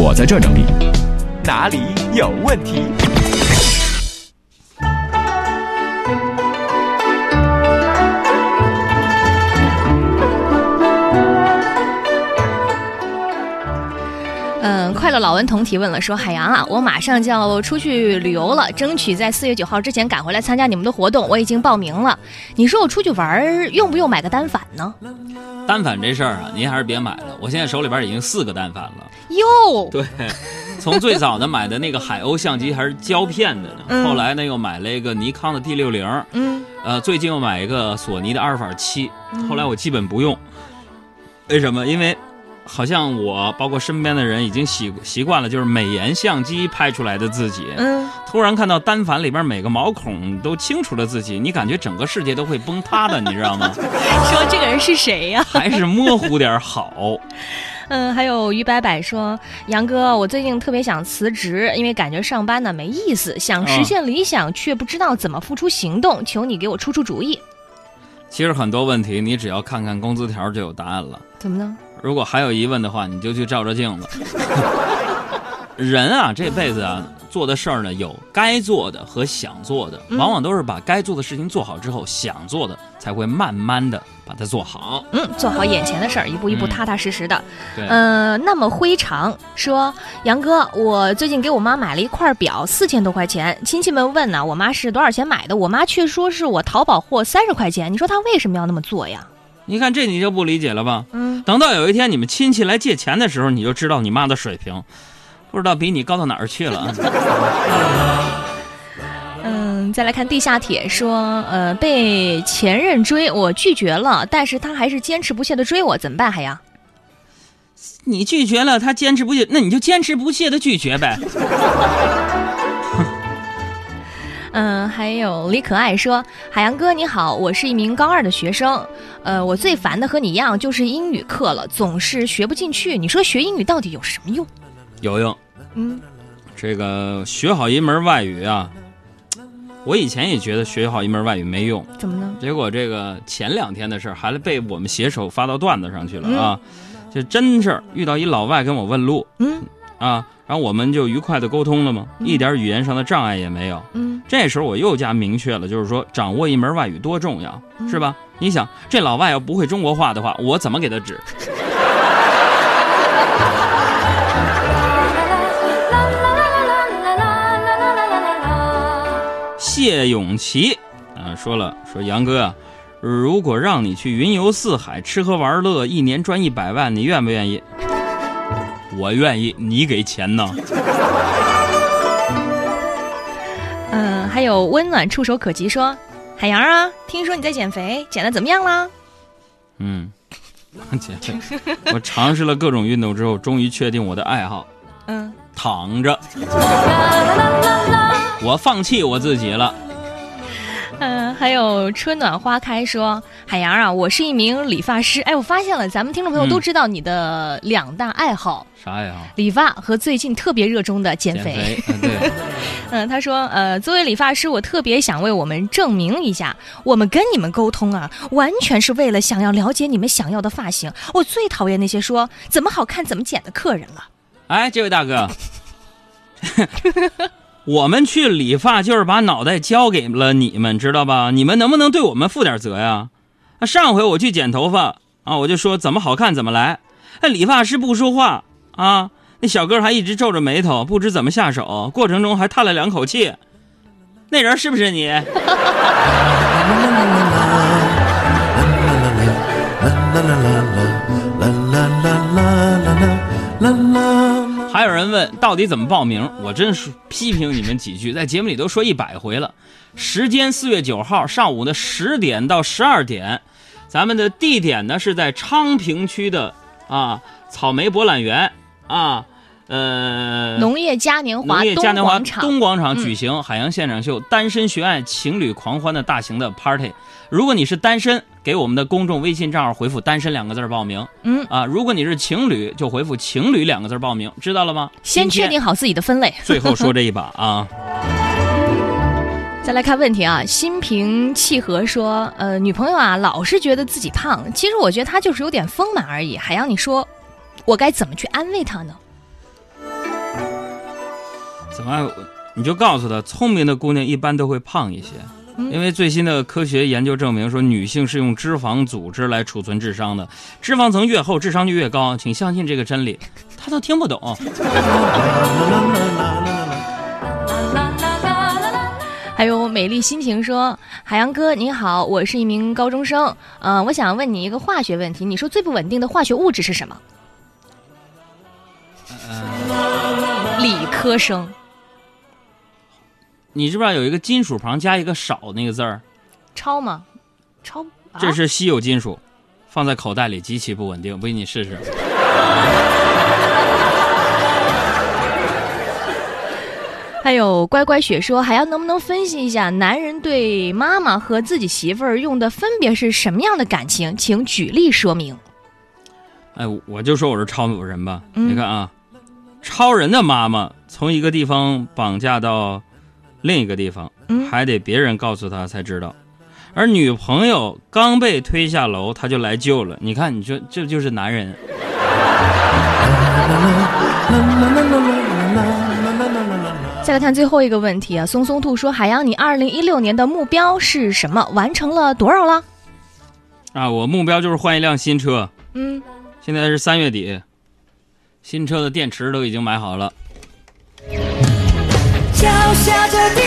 我在这儿整理。哪里有问题？嗯，快乐老顽童提问了，说海洋啊，我马上就要出去旅游了，争取在四月九号之前赶回来参加你们的活动，我已经报名了。你说我出去玩用不用买个单反呢？单反这事儿啊，您还是别买了。我现在手里边已经四个单反了。哟，对，从最早的买的那个海鸥相机还是胶片的呢，嗯后来呢又买了一个尼康的 D 六零，嗯，呃，最近又买一个索尼的阿尔法七，后来我基本不用。为什么？因为好像我包括身边的人已经习习惯了，就是美颜相机拍出来的自己，嗯，突然看到单反里边每个毛孔都清楚了自己，你感觉整个世界都会崩塌的，你知道吗？说这个人是谁呀、还是模糊点好。嗯，还有于白白说，杨哥，我最近特别想辞职，因为感觉上班呢没意思，想实现理想、却不知道怎么付出行动，求你给我出出主意。其实很多问题，你只要看看工资条就有答案了。怎么呢？如果还有疑问的话，你就去照照镜子。人啊，这辈子啊，做的事儿呢，有该做的和想做的，嗯往往都是把该做的事情做好之后，想做的才会慢慢的把它做好。嗯，做好眼前的事儿，一步一步嗯踏踏实实的。对，嗯、那么灰常说，杨哥，我最近给我妈买了一块表，四千多块钱。亲戚们问呢，我妈是多少钱买的？我妈却说是我淘宝货三十块钱。你说她为什么要那么做呀？你看这你就不理解了吧？嗯，等到有一天你们亲戚来借钱的时候，你就知道你妈的水平，不知道比你高到哪儿去了啊。嗯，再来看地下铁说，呃，被前任追，我拒绝了，但是他还是坚持不懈的追我，怎么办？海洋？你拒绝了，他坚持不懈，那你就坚持不懈的拒绝呗。嗯，还有李可爱说：“海洋哥你好，我是一名高二的学生，呃，我最烦的和你一样就是英语课了，总是学不进去。你说学英语到底有什么用？有用，嗯。这个学好一门外语啊，我以前也觉得学好一门外语没用，怎么呢？结果这个前两天的事儿还被我们携手发到段子上去了啊，这真事儿，遇到一老外跟我问路。嗯啊，然后我们就愉快的沟通了嘛，一点语言上的障碍也没有。嗯这时候我又加明确了，就是说掌握一门外语多重要，嗯是吧？你想，这老外要不会中国话的话，我怎么给他指？谢永琪，啊，说了说杨哥啊，如果让你去云游四海，吃喝玩乐，一年赚一百万，你愿不愿意？我愿意，你给钱呢？嗯，还有温暖触手可及说：“海洋啊，听说你在减肥，减的怎么样啦？嗯，姐，我尝试了各种运动之后，终于确定我的爱好嗯，躺着。我放弃我自己了。嗯，还有春暖花开说，海洋啊，我是一名理发师。哎，我发现了，咱们听众朋友嗯都知道你的两大爱好：啥爱好？理发和最近特别热衷的减减肥。嗯，他说，呃，作为理发师，我特别想为我们证明一下，我们跟你们沟通啊，完全是为了想要了解你们想要的发型。我最讨厌那些说怎么好看怎么剪的客人了。哎，这位大哥，我们去理发就是把脑袋交给了你们，知道吧？你们能不能对我们负点责呀？啊，上回我去剪头发啊，我就说怎么好看怎么来，那理发师不说话啊，那小哥还一直皱着眉头，不知怎么下手，过程中还叹了两口气。那人是不是你？人问到底怎么报名？我真是批评你们几句，在节目里都说一百回了。时间四月九号上午的十点到十二点，咱们的地点呢是在昌平区的啊草莓博览园啊，呃，农业嘉年华农业东嘉年华广场，东广场嗯举行海洋现场秀单身学爱情侣狂欢的大型的 party。如果你是单身，给我们的公众微信账号回复“单身”两个字报名嗯，啊；如果你是情侣，就回复“情侣”两个字报名，知道了吗？先确定好自己的分类。最后说这一把啊，再来看问题啊，心平气和说，呃，女朋友啊老是觉得自己胖，其实我觉得她就是有点丰满而已。海洋，你说我该怎么去安慰她呢？怎么？你就告诉她，聪明的姑娘一般都会胖一些，嗯因为最新的科学研究证明说，女性是用脂肪组织来储存智商的，脂肪层越厚，智商就越高。请相信这个真理。他都听不懂。还有美丽心情说：“海洋哥你好，我是一名高中生，呃，我想问你一个化学问题，你说最不稳定的化学物质是什么？”理科生，你知不知道有一个金属旁加一个少那个字儿？超吗？超，啊这是稀有金属，放在口袋里极其不稳定。不信你试试。还有乖乖雪说，还要能不能分析一下，男人对妈妈和自己媳妇儿用的分别是什么样的感情？请举例说明。哎，我就说我是超人吧。嗯你看啊，超人的妈妈从一个地方绑架到另一个地方，嗯还得别人告诉他才知道。而女朋友刚被推下楼，他就来救了。你看，你说这就是男人。再来看最后一个问题啊，松松兔说，海洋，你二零一六年的目标是什么？完成了多少了？啊，我目标就是换一辆新车。嗯，现在是三月底，新车的电池都已经买好了。脚下这